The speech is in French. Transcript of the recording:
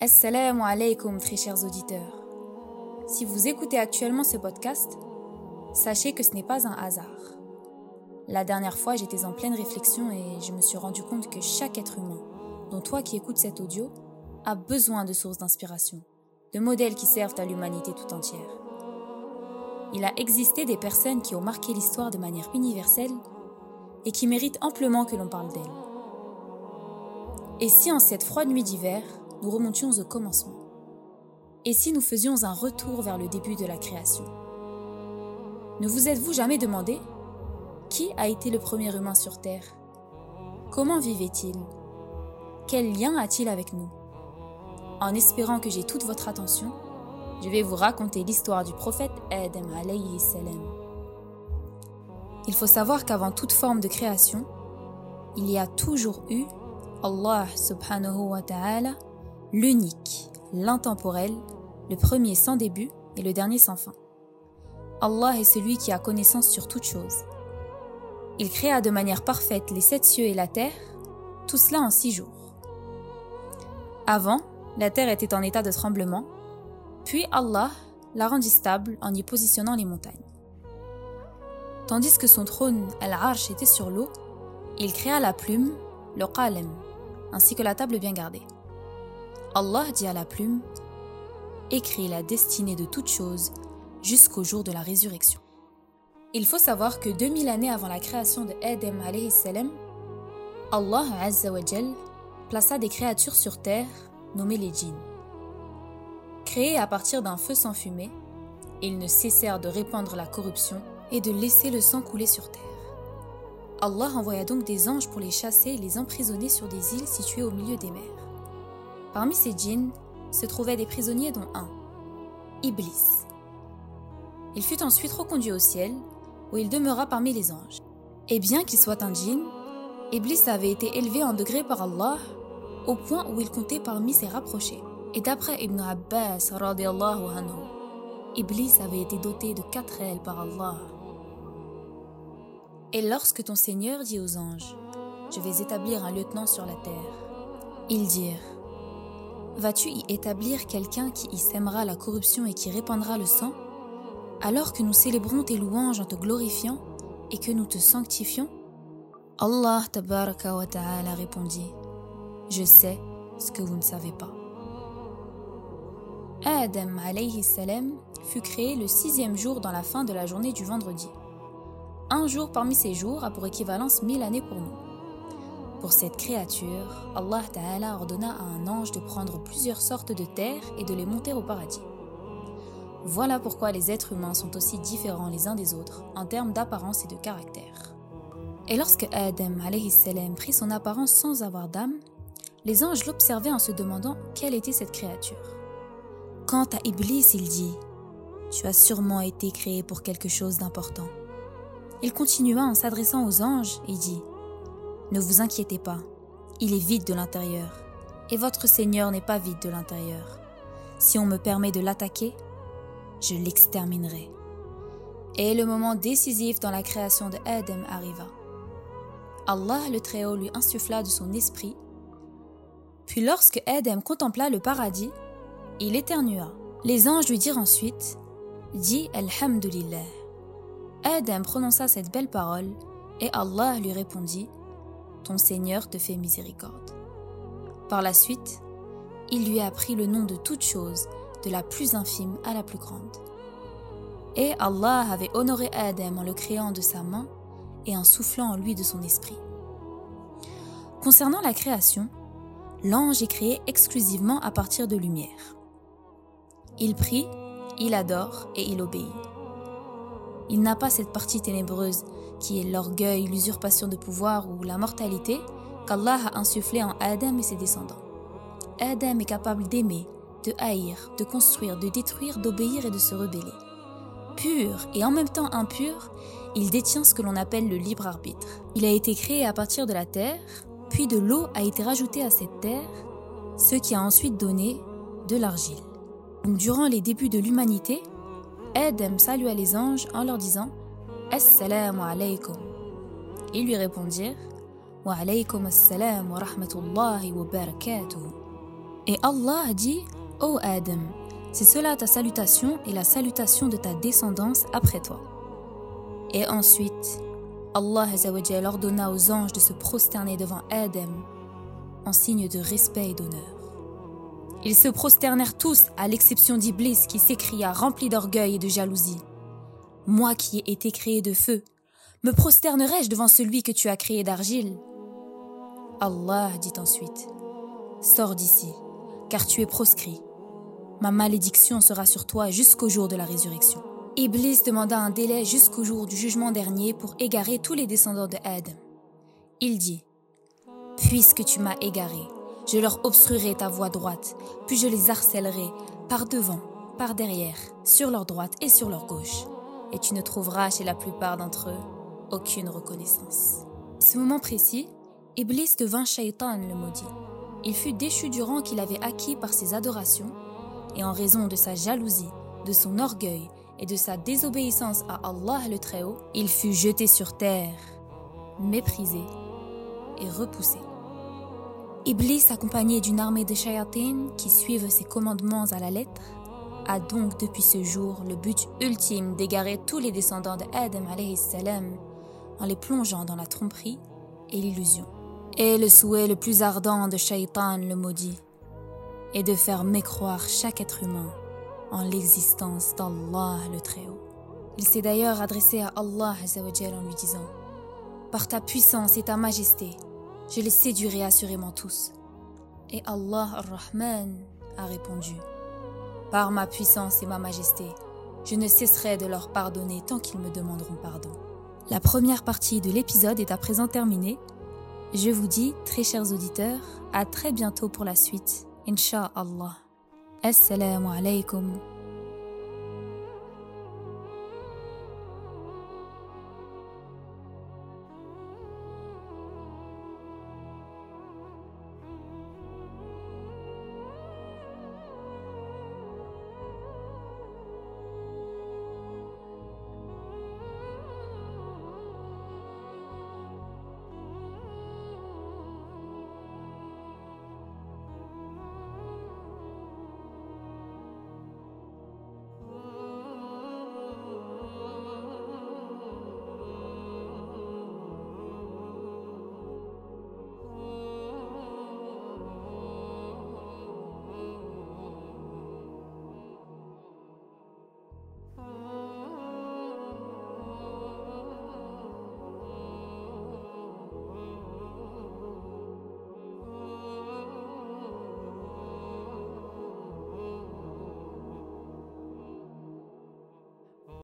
Assalamu alaikum, très chers auditeurs. Si vous écoutez actuellement ce podcast, sachez que ce n'est pas un hasard. La dernière fois, j'étais en pleine réflexion et je me suis rendu compte que chaque être humain, dont toi qui écoutes cet audio, a besoin de sources d'inspiration, de modèles qui servent à l'humanité tout entière. Il a existé des personnes qui ont marqué l'histoire de manière universelle et qui méritent amplement que l'on parle d'elles. Et si en cette froide nuit d'hiver, nous remontions au commencement. Et si nous faisions un retour vers le début de la création? Ne vous êtes-vous jamais demandé qui a été le premier humain sur Terre? Comment vivait-il? Quel lien a-t-il avec nous? En espérant que j'ai toute votre attention, je vais vous raconter l'histoire du prophète Adam alayhi salam. Il faut savoir qu'avant toute forme de création, il y a toujours eu Allah subhanahu wa ta'ala l'unique, l'intemporel, le premier sans début et le dernier sans fin. Allah est celui qui a connaissance sur toute chose. Il créa de manière parfaite les sept cieux et la terre, tout cela en six jours. Avant, la terre était en état de tremblement, puis Allah la rendit stable en y positionnant les montagnes. Tandis que son trône, Al-Arsh, était sur l'eau, il créa la plume, le qalem, ainsi que la table bien gardée. Allah dit à la plume Écris la destinée de toutes choses jusqu'au jour de la résurrection. Il faut savoir que 2000 années avant la création de Adam Allah plaça des créatures sur terre nommées les djinns. Créés à partir d'un feu sans fumée, ils ne cessèrent de répandre la corruption et de laisser le sang couler sur terre. Allah envoya donc des anges pour les chasser et les emprisonner sur des îles situées au milieu des mers. Parmi ces djinns se trouvaient des prisonniers dont un, Iblis. Il fut ensuite reconduit au ciel, où il demeura parmi les anges. Et bien qu'il soit un djinn, Iblis avait été élevé en degré par Allah, au point où il comptait parmi ses rapprochés. Et d'après Ibn Abbas, anhu, Iblis avait été doté de quatre ailes par Allah. Et lorsque ton Seigneur dit aux anges, Je vais établir un lieutenant sur la terre, ils dirent, Vas-tu y établir quelqu'un qui y sèmera la corruption et qui répandra le sang? Alors que nous célébrons tes louanges en te glorifiant et que nous te sanctifions? Allah tabaraka wa ta'ala répondit Je sais ce que vous ne savez pas. Adam alayhi salam fut créé le sixième jour dans la fin de la journée du vendredi. Un jour parmi ces jours a pour équivalence mille années pour nous. Pour cette créature, Allah Ta'ala ordonna à un ange de prendre plusieurs sortes de terres et de les monter au paradis. Voilà pourquoi les êtres humains sont aussi différents les uns des autres en termes d'apparence et de caractère. Et lorsque Adam salam prit son apparence sans avoir d'âme, les anges l'observaient en se demandant quelle était cette créature. Quant à Iblis, il dit Tu as sûrement été créé pour quelque chose d'important. Il continua en s'adressant aux anges et dit ne vous inquiétez pas, il est vide de l'intérieur, et votre Seigneur n'est pas vide de l'intérieur. Si on me permet de l'attaquer, je l'exterminerai. Et le moment décisif dans la création de Adam arriva. Allah le Très-Haut lui insuffla de son esprit. Puis lorsque Adam contempla le paradis, il éternua. Les anges lui dirent ensuite Dis Alhamdulillah. Adam prononça cette belle parole et Allah lui répondit ton Seigneur te fait miséricorde. Par la suite, il lui a appris le nom de toute chose, de la plus infime à la plus grande. Et Allah avait honoré Adam en le créant de sa main et en soufflant en lui de son esprit. Concernant la création, l'ange est créé exclusivement à partir de lumière. Il prie, il adore et il obéit. Il n'a pas cette partie ténébreuse qui est l'orgueil, l'usurpation de pouvoir ou la mortalité qu'Allah a insufflé en Adam et ses descendants. Adam est capable d'aimer, de haïr, de construire, de détruire, d'obéir et de se rebeller. Pur et en même temps impur, il détient ce que l'on appelle le libre arbitre. Il a été créé à partir de la terre, puis de l'eau a été rajoutée à cette terre, ce qui a ensuite donné de l'argile. durant les débuts de l'humanité, Adam salua les anges en leur disant Assalamu alaykum. Ils lui répondirent Wa alaykum assalam wa rahmatullahi wa barakatuh. Et Allah dit Ô Adam, c'est cela ta salutation et la salutation de ta descendance après toi. Et ensuite, Allah ordonna aux anges de se prosterner devant Adam en signe de respect et d'honneur. Ils se prosternèrent tous, à l'exception d'Iblis qui s'écria rempli d'orgueil et de jalousie. Moi qui ai été créé de feu, me prosternerai-je devant celui que tu as créé d'argile? Allah dit ensuite, Sors d'ici, car tu es proscrit. Ma malédiction sera sur toi jusqu'au jour de la résurrection. Iblis demanda un délai jusqu'au jour du jugement dernier pour égarer tous les descendants de Adam. Il dit, Puisque tu m'as égaré, je leur obstruerai ta voie droite, puis je les harcèlerai par devant, par derrière, sur leur droite et sur leur gauche. Et tu ne trouveras chez la plupart d'entre eux aucune reconnaissance. Ce moment précis, Iblis devint Shaitan le maudit. Il fut déchu du rang qu'il avait acquis par ses adorations, et en raison de sa jalousie, de son orgueil et de sa désobéissance à Allah le Très-Haut, il fut jeté sur terre, méprisé et repoussé. Iblis, accompagné d'une armée de shayatin qui suivent ses commandements à la lettre, a donc depuis ce jour le but ultime d'égarer tous les descendants de Adam salam en les plongeant dans la tromperie et l'illusion. Et le souhait le plus ardent de Shaitan le maudit est de faire mécroire chaque être humain en l'existence d'Allah le Très-Haut. Il s'est d'ailleurs adressé à Allah en lui disant Par ta puissance et ta majesté, je les séduirai assurément tous. Et Allah ar-Rahman a répondu Par ma puissance et ma majesté, je ne cesserai de leur pardonner tant qu'ils me demanderont pardon. La première partie de l'épisode est à présent terminée. Je vous dis, très chers auditeurs, à très bientôt pour la suite. Inch'Allah. Assalamu alaikum